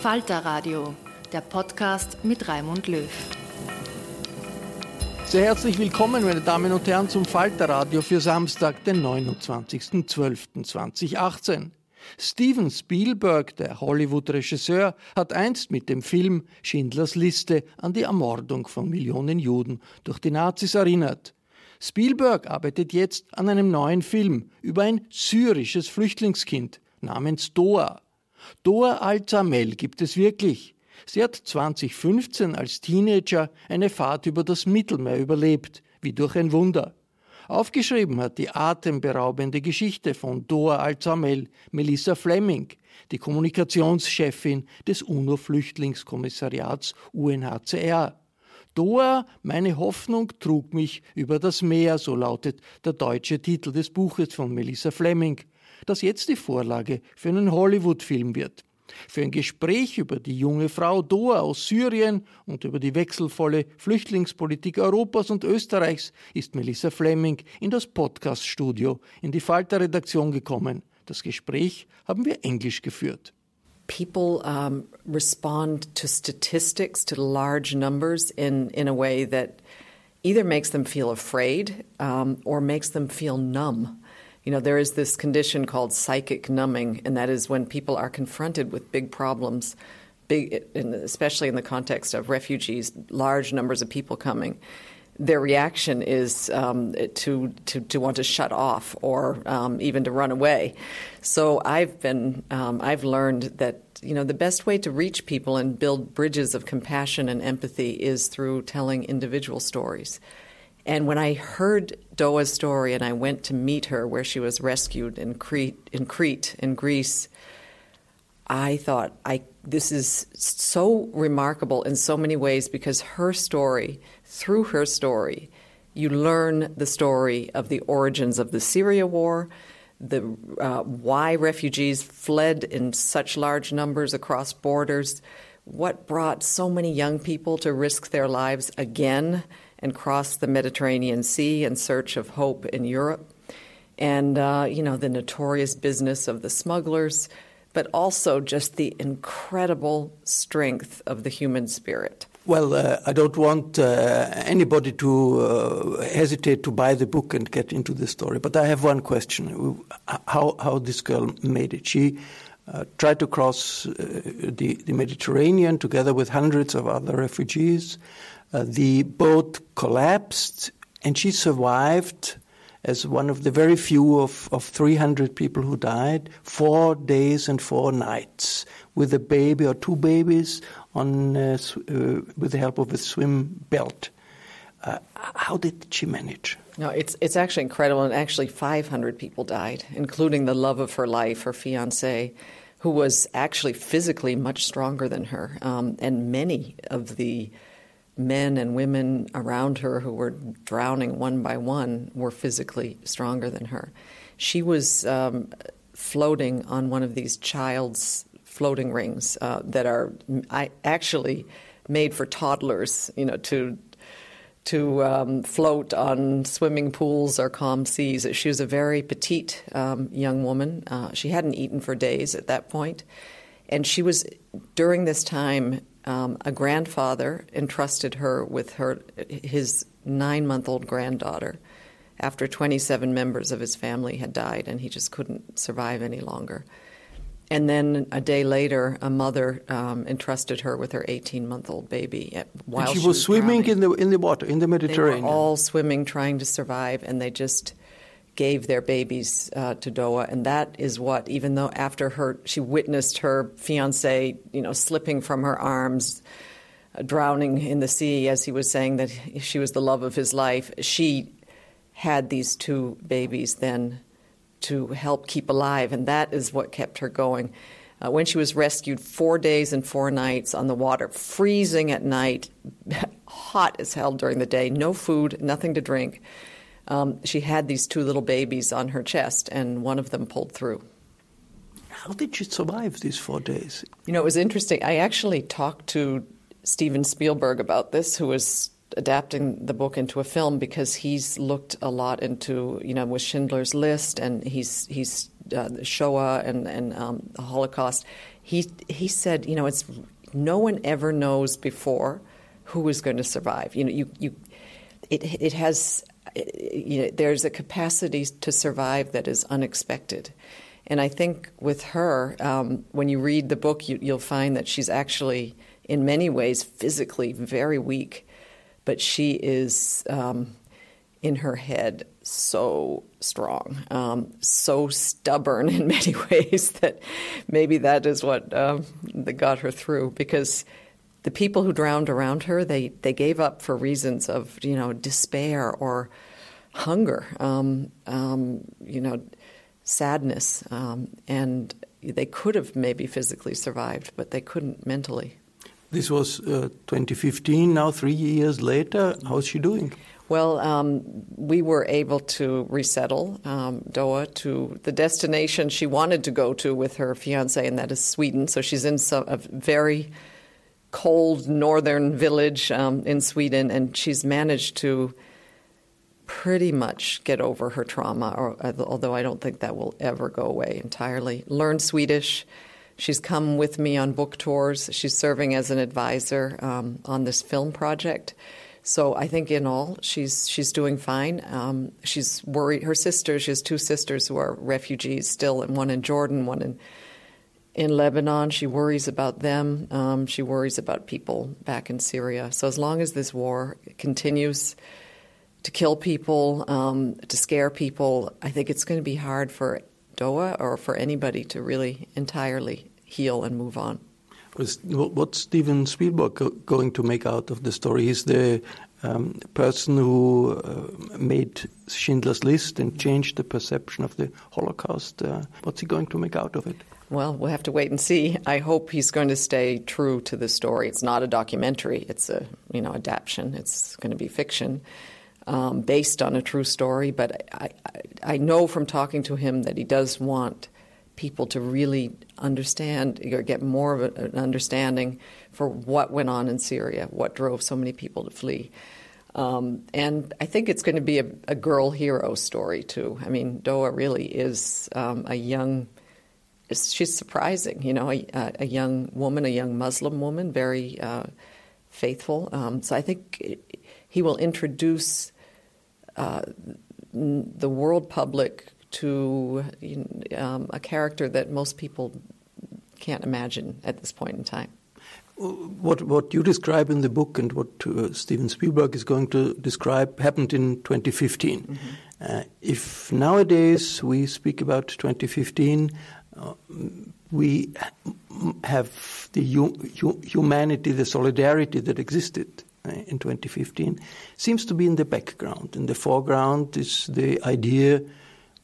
Falter Radio, der Podcast mit Raimund Löw. Sehr herzlich willkommen, meine Damen und Herren, zum Falter Radio für Samstag, den 29.12.2018. Steven Spielberg, der Hollywood-Regisseur, hat einst mit dem Film Schindlers Liste an die Ermordung von Millionen Juden durch die Nazis erinnert. Spielberg arbeitet jetzt an einem neuen Film über ein syrisches Flüchtlingskind namens Doa. Doa Al-Zamel gibt es wirklich. Sie hat 2015 als Teenager eine Fahrt über das Mittelmeer überlebt, wie durch ein Wunder. Aufgeschrieben hat die atemberaubende Geschichte von Doa Al-Zamel Melissa Fleming, die Kommunikationschefin des UNO-Flüchtlingskommissariats UNHCR. Doa, meine Hoffnung trug mich über das Meer, so lautet der deutsche Titel des Buches von Melissa Fleming das jetzt die Vorlage für einen Hollywood-Film wird. Für ein Gespräch über die junge Frau Doa aus Syrien und über die wechselvolle Flüchtlingspolitik Europas und Österreichs ist Melissa Fleming in das Podcast-Studio in die Falter-Redaktion gekommen. Das Gespräch haben wir englisch geführt. People um, respond to statistics, to large numbers, in, in a way that either makes them feel afraid um, or makes them feel numb. You know, there is this condition called psychic numbing, and that is when people are confronted with big problems, big, especially in the context of refugees, large numbers of people coming. Their reaction is um, to, to, to want to shut off or um, even to run away. So I've been um, I've learned that you know the best way to reach people and build bridges of compassion and empathy is through telling individual stories. And when I heard Doa's story and I went to meet her where she was rescued in Crete, in, Crete, in Greece, I thought, I, this is so remarkable in so many ways because her story, through her story, you learn the story of the origins of the Syria war, the uh, why refugees fled in such large numbers across borders, what brought so many young people to risk their lives again and cross the Mediterranean Sea in search of hope in Europe. And, uh, you know, the notorious business of the smugglers, but also just the incredible strength of the human spirit. Well, uh, I don't want uh, anybody to uh, hesitate to buy the book and get into the story, but I have one question: how how this girl made it? She uh, tried to cross uh, the, the Mediterranean together with hundreds of other refugees. Uh, the boat collapsed, and she survived as one of the very few of, of 300 people who died, four days and four nights with a baby or two babies on, uh, uh, with the help of a swim belt. Uh, how did she manage? No, it's it's actually incredible, and actually 500 people died, including the love of her life, her fiance, who was actually physically much stronger than her. Um, and many of the men and women around her who were drowning one by one were physically stronger than her. She was um, floating on one of these child's floating rings uh, that are I, actually made for toddlers, you know, to to um, float on swimming pools or calm seas. She was a very petite um, young woman. Uh, she hadn't eaten for days at that point. And she was, during this time, um, a grandfather entrusted her with her his nine month old granddaughter after 27 members of his family had died and he just couldn't survive any longer. And then a day later, a mother um, entrusted her with her 18 month old baby. While and she, she was, was, swimming in the in the water in the Mediterranean. They were all swimming, trying to survive, and they just gave their babies uh, to Doa, and that is what. Even though after her, she witnessed her fiance, you know, slipping from her arms, uh, drowning in the sea, as he was saying that she was the love of his life. She had these two babies then to help keep alive, and that is what kept her going. Uh, when she was rescued, four days and four nights on the water, freezing at night, hot as hell during the day, no food, nothing to drink. Um, she had these two little babies on her chest, and one of them pulled through. How did she survive these four days? You know, it was interesting. I actually talked to Steven Spielberg about this, who was adapting the book into a film because he's looked a lot into you know with Schindler's List and he's he's uh, the Shoah and and um, the Holocaust. He he said you know it's no one ever knows before who is going to survive. You know you you it it has you know, there's a capacity to survive that is unexpected. And I think with her, um, when you read the book, you, you'll find that she's actually, in many ways, physically very weak but she is um, in her head so strong, um, so stubborn in many ways that maybe that is what um, that got her through. Because the people who drowned around her, they they gave up for reasons of you know despair or hunger, um, um, you know, sadness, um, and they could have maybe physically survived, but they couldn't mentally. This was uh, 2015. Now, three years later, how's she doing? Well, um, we were able to resettle um, Doa to the destination she wanted to go to with her fiance, and that is Sweden. So she's in some, a very cold northern village um, in Sweden, and she's managed to pretty much get over her trauma, or, although I don't think that will ever go away entirely. Learn Swedish She's come with me on book tours. She's serving as an advisor um, on this film project. So I think in all, she's she's doing fine. Um, she's worried. Her sisters, she has two sisters who are refugees still, and one in Jordan, one in in Lebanon. She worries about them. Um, she worries about people back in Syria. So as long as this war continues to kill people, um, to scare people, I think it's going to be hard for Doa or for anybody to really entirely heal and move on. What's Steven Spielberg going to make out of the story? He's the um, person who uh, made Schindler's List and changed the perception of the Holocaust. Uh, what's he going to make out of it? Well, we'll have to wait and see. I hope he's going to stay true to the story. It's not a documentary; it's a you know adaptation. It's going to be fiction um, based on a true story. But I, I, I know from talking to him that he does want people to really understand or get more of an understanding for what went on in Syria, what drove so many people to flee. Um, and I think it's going to be a, a, girl hero story too. I mean, Doa really is um, a young. She's surprising, you know, a, a, young woman, a young Muslim woman, very uh, faithful. Um, so I think he will introduce uh, the world public to um, a character that most people can't imagine at this point in time. What what you describe in the book and what uh, Steven Spielberg is going to describe happened in 2015. Mm-hmm. Uh, if nowadays we speak about 2015, uh, we have the hu- humanity, the solidarity that existed uh, in 2015 seems to be in the background. In the foreground is the idea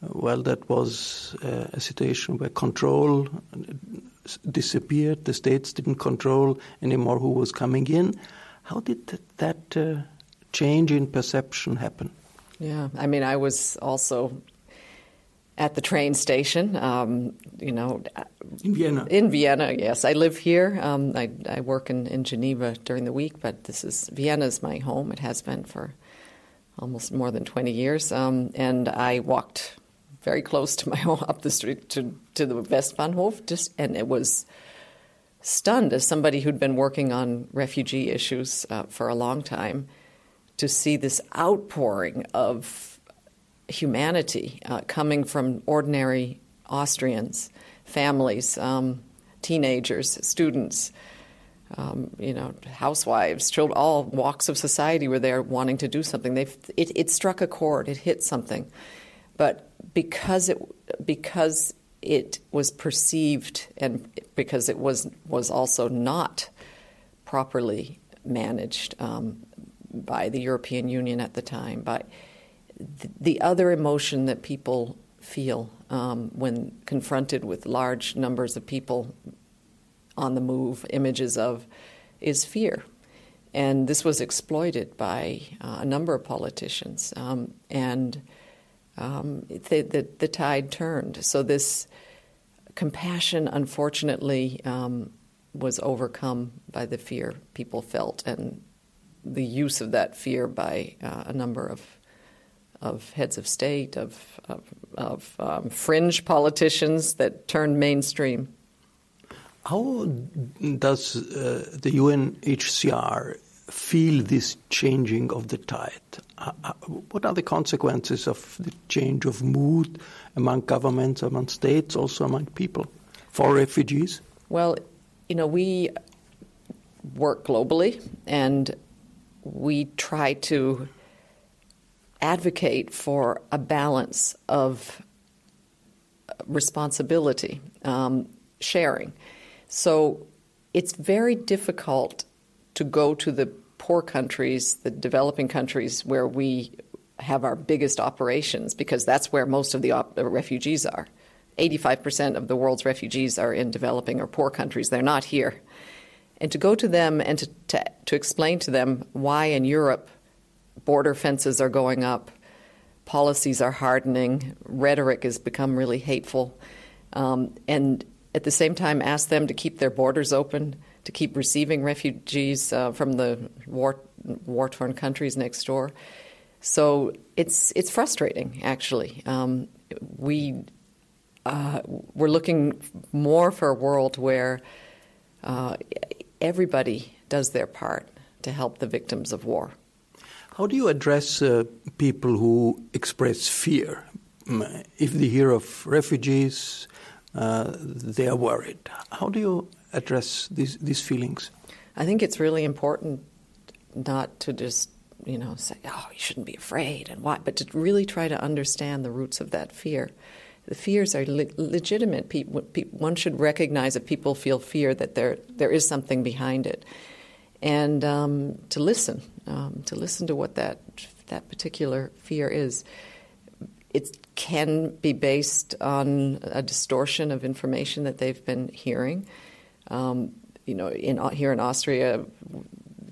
well, that was uh, a situation where control disappeared. The states didn't control anymore who was coming in. How did that uh, change in perception happen? Yeah, I mean, I was also at the train station. Um, you know, in Vienna. In Vienna, yes. I live here. Um, I, I, work in, in Geneva during the week, but this is Vienna is my home. It has been for almost more than twenty years. Um, and I walked very close to my home, up the street to to the Westbahnhof, just and it was stunned as somebody who'd been working on refugee issues uh, for a long time to see this outpouring of humanity uh, coming from ordinary Austrians, families, um, teenagers, students, um, you know, housewives, children, all walks of society were there wanting to do something. They it, it struck a chord. It hit something, but because it because it was perceived and because it was was also not properly managed um, by the European Union at the time, the other emotion that people feel um, when confronted with large numbers of people on the move, images of, is fear. And this was exploited by uh, a number of politicians. Um, and um, the, the, the, tide turned. So this compassion, unfortunately, um, was overcome by the fear people felt and the use of that fear by uh, a number of of heads of state, of, of, of um, fringe politicians that turned mainstream. How does uh, the UNHCR feel this changing of the tide? Uh, uh, what are the consequences of the change of mood among governments, among states, also among people for refugees? Well, you know, we work globally and we try to advocate for a balance of responsibility, um, sharing. So it's very difficult to go to the poor countries, the developing countries where we have our biggest operations, because that's where most of the op- refugees are. 85% of the world's refugees are in developing or poor countries. They're not here. And to go to them and to, to, to explain to them why in Europe border fences are going up, policies are hardening, rhetoric has become really hateful, um, and at the same time ask them to keep their borders open, to keep receiving refugees uh, from the war war torn countries next door. So it's it's frustrating actually. Um, we uh, we're looking more for a world where uh, everybody does their part to help the victims of war. How do you address uh, people who express fear? Mm, if they hear of refugees, uh, they are worried. How do you address these, these feelings? I think it's really important not to just you know say, "Oh, you shouldn't be afraid," and why, but to really try to understand the roots of that fear. The fears are le- legitimate. one should recognize that people feel fear that there there is something behind it, and um, to listen um, to listen to what that that particular fear is. It can be based on a distortion of information that they've been hearing. Um, you know, in, here in Austria,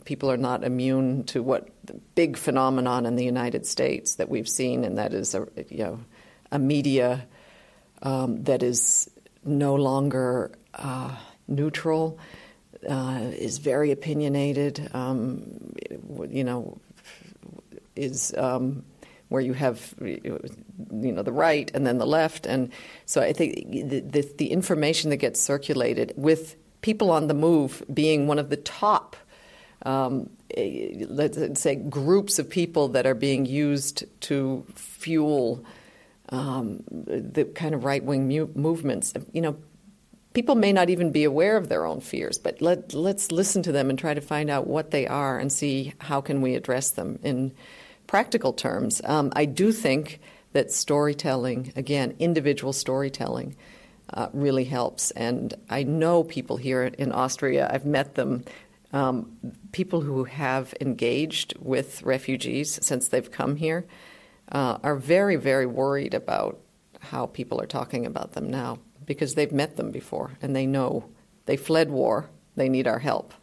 people are not immune to what the big phenomenon in the United States that we've seen, and that is a you know a media um, that is no longer uh, neutral uh, is very opinionated. Um, you know, is um, where you have you know the right and then the left, and so I think the, the, the information that gets circulated with people on the move being one of the top. Um, let's say groups of people that are being used to fuel um, the kind of right wing mu- movements. You know, people may not even be aware of their own fears, but let, let's listen to them and try to find out what they are and see how can we address them in practical terms. Um, I do think that storytelling, again, individual storytelling, uh, really helps. And I know people here in Austria, I've met them, um, people who have engaged with refugees since they've come here uh, are very, very worried about how people are talking about them now because they've met them before and they know they fled war, they need our help.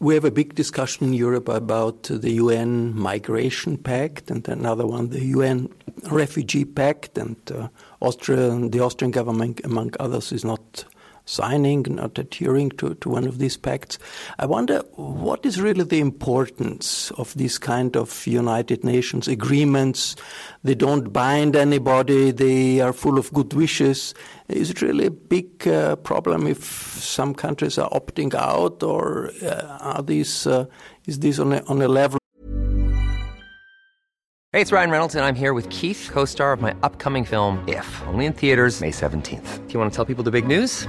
We have a big discussion in Europe about the UN Migration Pact and another one, the UN Refugee Pact, and uh, Austria, the Austrian government, among others, is not signing, not adhering to, to one of these pacts. I wonder what is really the importance of these kind of United Nations agreements? They don't bind anybody, they are full of good wishes. Is it really a big uh, problem if some countries are opting out, or uh, are these, uh, is this on a, on a level? Hey, it's Ryan Reynolds, and I'm here with Keith, co star of my upcoming film, If, only in theaters, May 17th. Do you want to tell people the big news?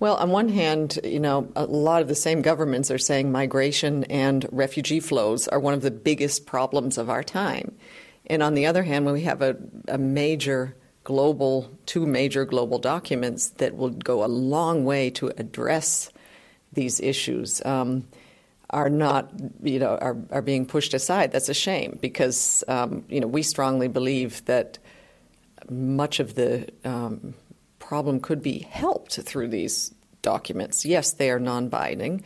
Well, on one hand, you know, a lot of the same governments are saying migration and refugee flows are one of the biggest problems of our time. And on the other hand, when we have a, a major global, two major global documents that will go a long way to address these issues, um, are not, you know, are, are being pushed aside. That's a shame because, um, you know, we strongly believe that much of the um, problem could be helped through these documents. Yes, they are non binding,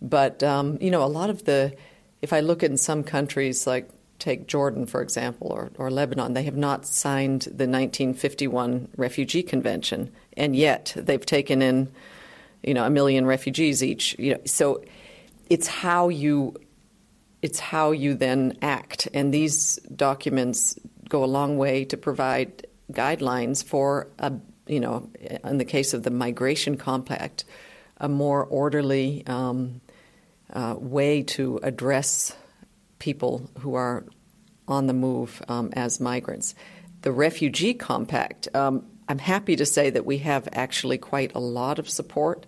but um, you know, a lot of the, if I look in some countries like take Jordan, for example, or, or Lebanon, they have not signed the 1951 Refugee Convention, and yet they've taken in, you know, a million refugees each. You know, so it's how you, it's how you then act, and these documents go a long way to provide guidelines for a you know, in the case of the migration compact, a more orderly um, uh, way to address people who are on the move um, as migrants. The refugee compact, um, I'm happy to say that we have actually quite a lot of support.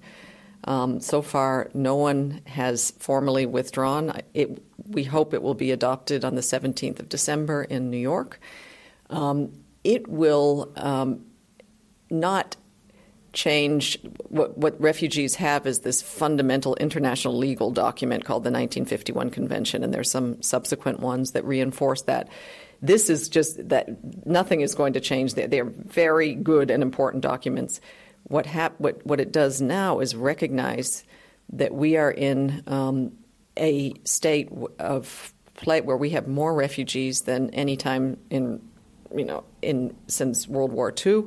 Um, so far, no one has formally withdrawn. It, we hope it will be adopted on the 17th of December in New York. Um, it will um, not change what, what refugees have is this fundamental international legal document called the 1951 Convention, and there's some subsequent ones that reinforce that. This is just that nothing is going to change. They're, they're very good and important documents. What, hap- what, what it does now is recognize that we are in um, a state of play where we have more refugees than any time in, you know, in since World War II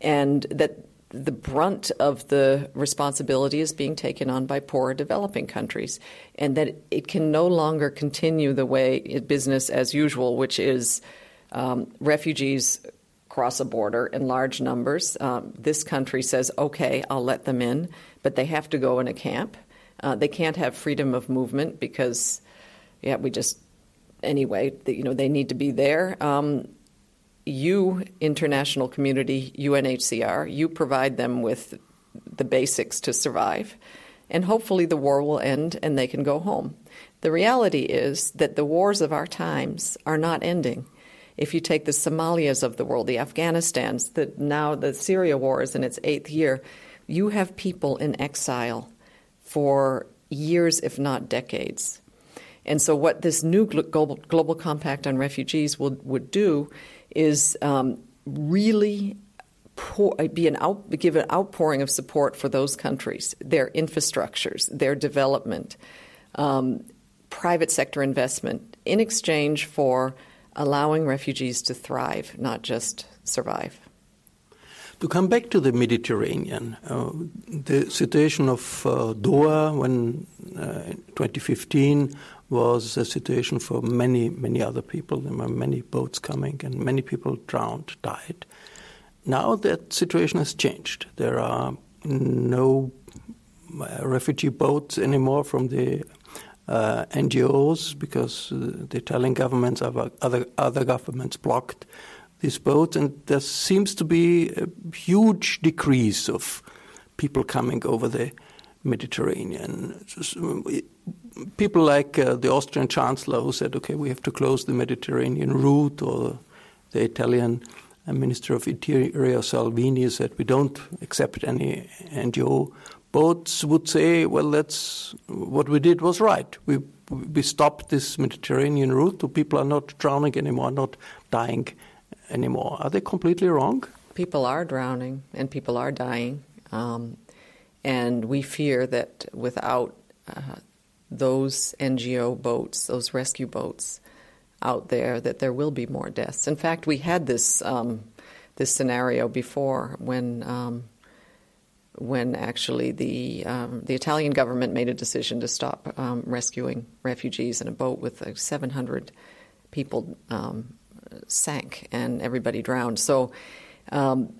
and that the brunt of the responsibility is being taken on by poorer developing countries, and that it can no longer continue the way business as usual, which is um, refugees cross a border in large numbers. Um, this country says, okay, I'll let them in, but they have to go in a camp. Uh, they can't have freedom of movement because, yeah, we just anyway, you know, they need to be there. Um, you, international community, UNHCR, you provide them with the basics to survive, and hopefully the war will end and they can go home. The reality is that the wars of our times are not ending. If you take the Somalias of the world, the Afghanistans, the, now the Syria war is in its eighth year, you have people in exile for years, if not decades. And so, what this new global, global compact on refugees will, would do is um, really pour, be an out, give an outpouring of support for those countries, their infrastructures, their development, um, private sector investment, in exchange for allowing refugees to thrive, not just survive. To come back to the Mediterranean, uh, the situation of uh, Doa when uh, 2015 was a situation for many, many other people. There were many boats coming, and many people drowned, died. Now that situation has changed. There are no uh, refugee boats anymore from the uh, NGOs because uh, the Italian governments, other other governments blocked these boats, and there seems to be a huge decrease of people coming over the Mediterranean. People like uh, the Austrian Chancellor who said, okay, we have to close the Mediterranean route, or the Italian uh, Minister of Interior Salvini said, we don't accept any NGO boats would say, well, that's what we did was right. We we stopped this Mediterranean route. So people are not drowning anymore, not dying anymore. Are they completely wrong? People are drowning and people are dying, um, and we fear that without uh, those NGO boats, those rescue boats out there, that there will be more deaths. In fact, we had this um, this scenario before when. Um, when actually the um, the Italian government made a decision to stop um, rescuing refugees in a boat with uh, 700 people um, sank and everybody drowned. So um,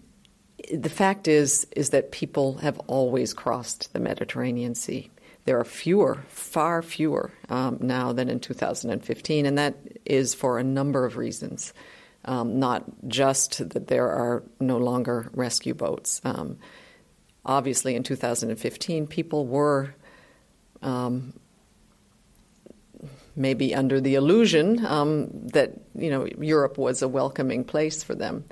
the fact is is that people have always crossed the Mediterranean Sea. There are fewer, far fewer um, now than in 2015, and that is for a number of reasons. Um, not just that there are no longer rescue boats obviously in 2015, people were um, maybe under the illusion um, that you know Europe was a welcoming place for them.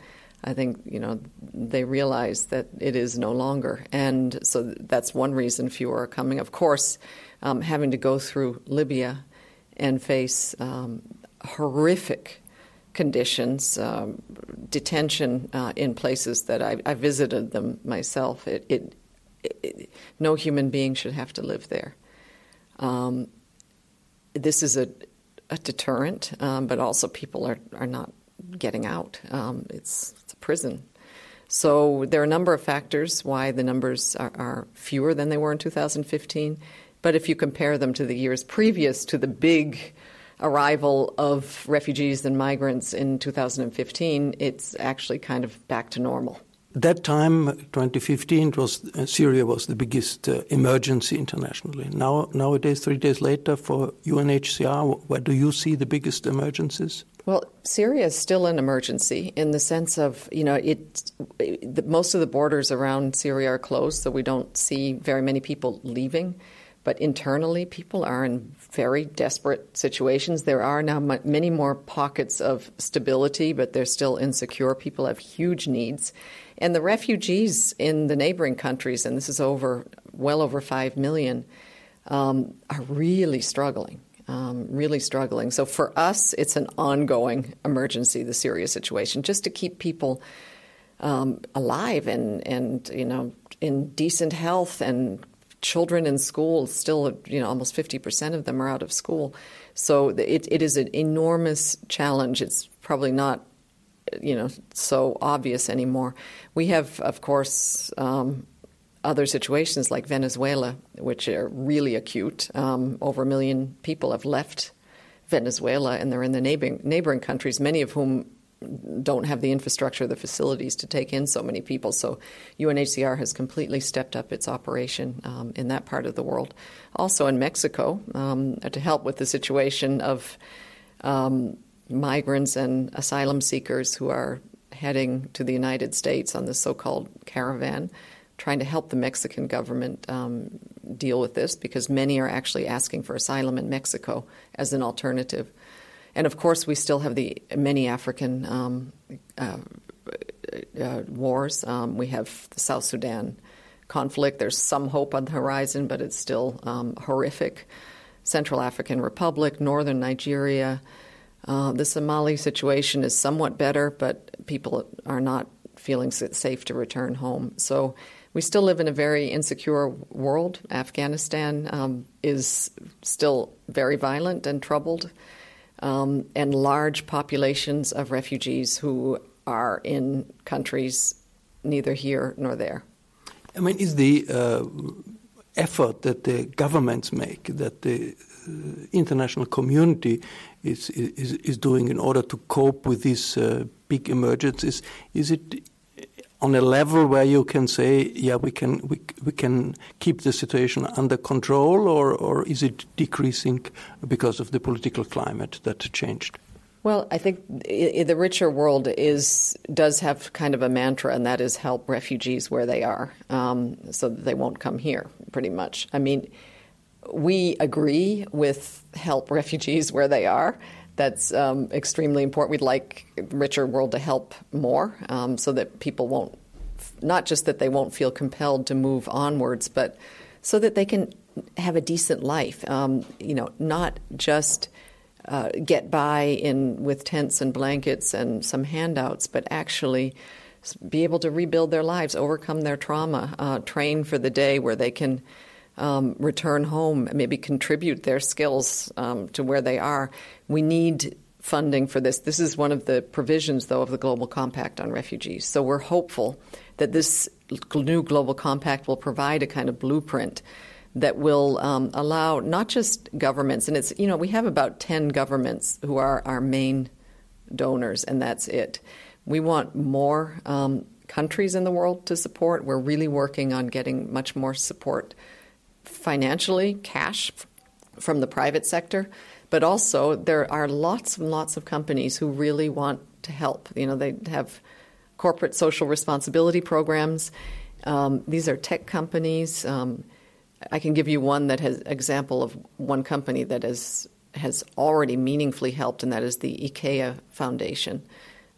I think you know they realize that it is no longer, and so that's one reason fewer are coming. Of course, um, having to go through Libya and face um, horrific conditions, um, detention uh, in places that I, I, visited them myself. It, it, it, no human being should have to live there. Um, this is a, a deterrent, um, but also people are, are not getting out. Um, it's, prison. So there are a number of factors why the numbers are, are fewer than they were in 2015. But if you compare them to the years previous to the big arrival of refugees and migrants in 2015, it's actually kind of back to normal. That time, 2015, was uh, Syria was the biggest uh, emergency internationally. Now, nowadays, three days later, for UNHCR, where do you see the biggest emergencies? Well, Syria is still an emergency in the sense of, you know, it, it, most of the borders around Syria are closed, so we don't see very many people leaving. But internally, people are in very desperate situations. There are now m- many more pockets of stability, but they're still insecure. People have huge needs. And the refugees in the neighboring countries, and this is over well over 5 million, um, are really struggling. Um, really struggling. So for us, it's an ongoing emergency, the Syria situation, just to keep people um, alive and, and, you know, in decent health. And children in school still you know almost 50% of them are out of school. So it, it is an enormous challenge. It's probably not you know so obvious anymore. We have of course um, other situations like Venezuela which are really acute um, over a million people have left Venezuela and they're in the neighboring neighboring countries many of whom don't have the infrastructure, the facilities to take in so many people. So UNHCR has completely stepped up its operation um, in that part of the world. Also in Mexico, um, to help with the situation of um, migrants and asylum seekers who are heading to the United States on the so called caravan, trying to help the Mexican government um, deal with this because many are actually asking for asylum in Mexico as an alternative. And of course, we still have the many African um, uh, uh, wars. Um, we have the South Sudan conflict. There's some hope on the horizon, but it's still um, horrific. Central African Republic, northern Nigeria. Uh, the Somali situation is somewhat better, but people are not feeling safe to return home. So we still live in a very insecure world. Afghanistan um, is still very violent and troubled um, and large populations of refugees who are in countries neither here nor there. I mean, is the uh, effort that the governments make, that the uh, international community is, is, is doing in order to cope with these uh, big emergencies, is it on a level where you can say, yeah, we can we, we can keep the situation under control, or or is it decreasing because of the political climate that changed? Well, I think the richer world is does have kind of a mantra, and that is help refugees where they are, um, so that they won't come here. Pretty much. I mean, we agree with help refugees where they are. That's um, extremely important. We'd like richer world to help more, um, so that people won't, not just that they won't feel compelled to move onwards, but so that they can have a decent life. Um, you know, not just uh, get by in with tents and blankets and some handouts, but actually be able to rebuild their lives, overcome their trauma, uh, train for the day where they can um, return home, and maybe contribute their skills um, to where they are. We need funding for this. This is one of the provisions, though, of the Global Compact on refugees. So we're hopeful that this new Global Compact will provide a kind of blueprint that will um, allow not just governments, and it's, you know, we have about 10 governments who are our main donors, and that's it. We want more um, countries in the world to support. We're really working on getting much more support financially, cash from the private sector, but also there are lots and lots of companies who really want to help. You know, they have corporate social responsibility programs. Um, these are tech companies. Um, I can give you one that has example of one company that has has already meaningfully helped, and that is the IKEA Foundation.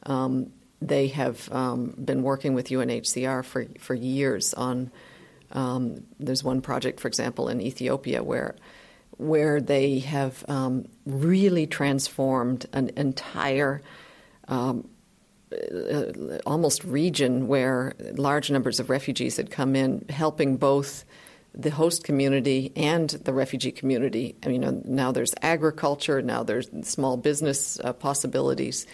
Um, they have um, been working with UNHCR for for years on. Um, there's one project, for example, in Ethiopia where where they have um, really transformed an entire um, uh, almost region where large numbers of refugees had come in, helping both the host community and the refugee community. I mean, now there's agriculture, now there's small business uh, possibilities,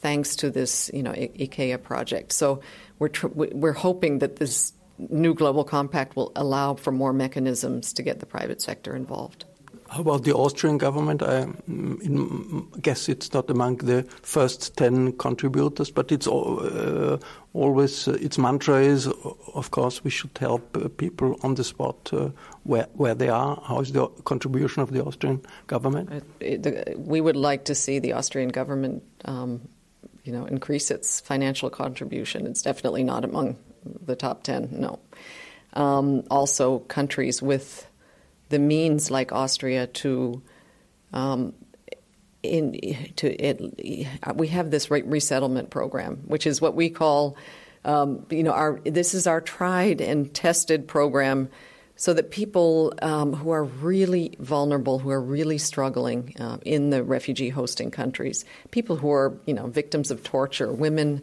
thanks to this, you know, I- IKEA project. So we're tr- we're hoping that this new global compact will allow for more mechanisms to get the private sector involved. How about the Austrian government? I mm, guess it's not among the first 10 contributors, but it's uh, always, uh, its mantra is, of course, we should help uh, people on the spot uh, where, where they are. How is the contribution of the Austrian government? It, it, we would like to see the Austrian government, um, you know, increase its financial contribution. It's definitely not among the top 10, no. Um, also, countries with the means like Austria to um, in to it, we have this resettlement program, which is what we call um, you know our this is our tried and tested program. So that people um, who are really vulnerable, who are really struggling uh, in the refugee hosting countries, people who are you know victims of torture, women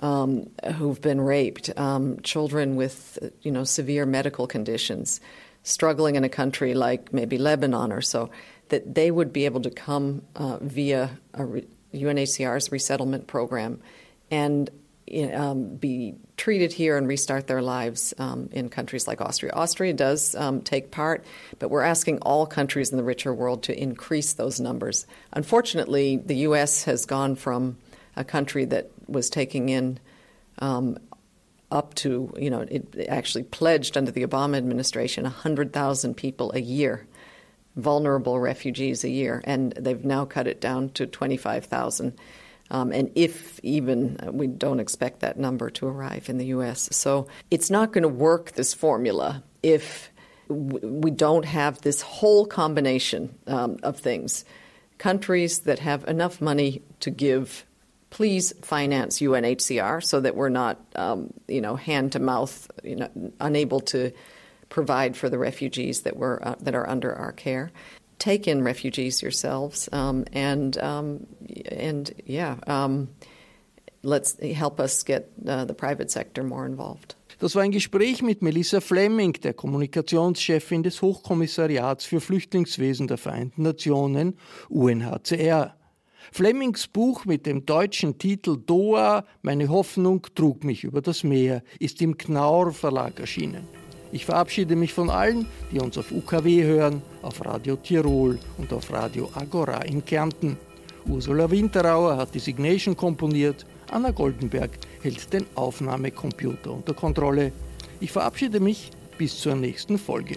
um, who've been raped, um, children with you know severe medical conditions, struggling in a country like maybe Lebanon or so, that they would be able to come uh, via re- UNHCR's resettlement program and um, be treated here and restart their lives um, in countries like Austria. Austria does um, take part, but we're asking all countries in the richer world to increase those numbers. Unfortunately, the U.S. has gone from a country that was taking in um, up to, you know, it actually pledged under the Obama administration 100,000 people a year, vulnerable refugees a year, and they've now cut it down to 25,000. Um, and if even, uh, we don't expect that number to arrive in the U.S. So it's not going to work, this formula, if we don't have this whole combination um, of things. Countries that have enough money to give please finance UNHCR so that we're not, um, you know, hand to mouth, you know, unable to provide for the refugees that were uh, that are under our care. Take in refugees yourselves, um, and um, and yeah, um, let's help us get uh, the private sector more involved. Das war ein Gespräch mit Melissa Fleming, der Kommunikationschefin des Hochkommissariats für Flüchtlingswesen der Vereinten Nationen, UNHCR. Flemings Buch mit dem deutschen Titel Doha, meine Hoffnung trug mich über das Meer, ist im Knaur Verlag erschienen. Ich verabschiede mich von allen, die uns auf UKW hören, auf Radio Tirol und auf Radio Agora in Kärnten. Ursula Winterauer hat die Signation komponiert, Anna Goldenberg hält den Aufnahmecomputer unter Kontrolle. Ich verabschiede mich bis zur nächsten Folge.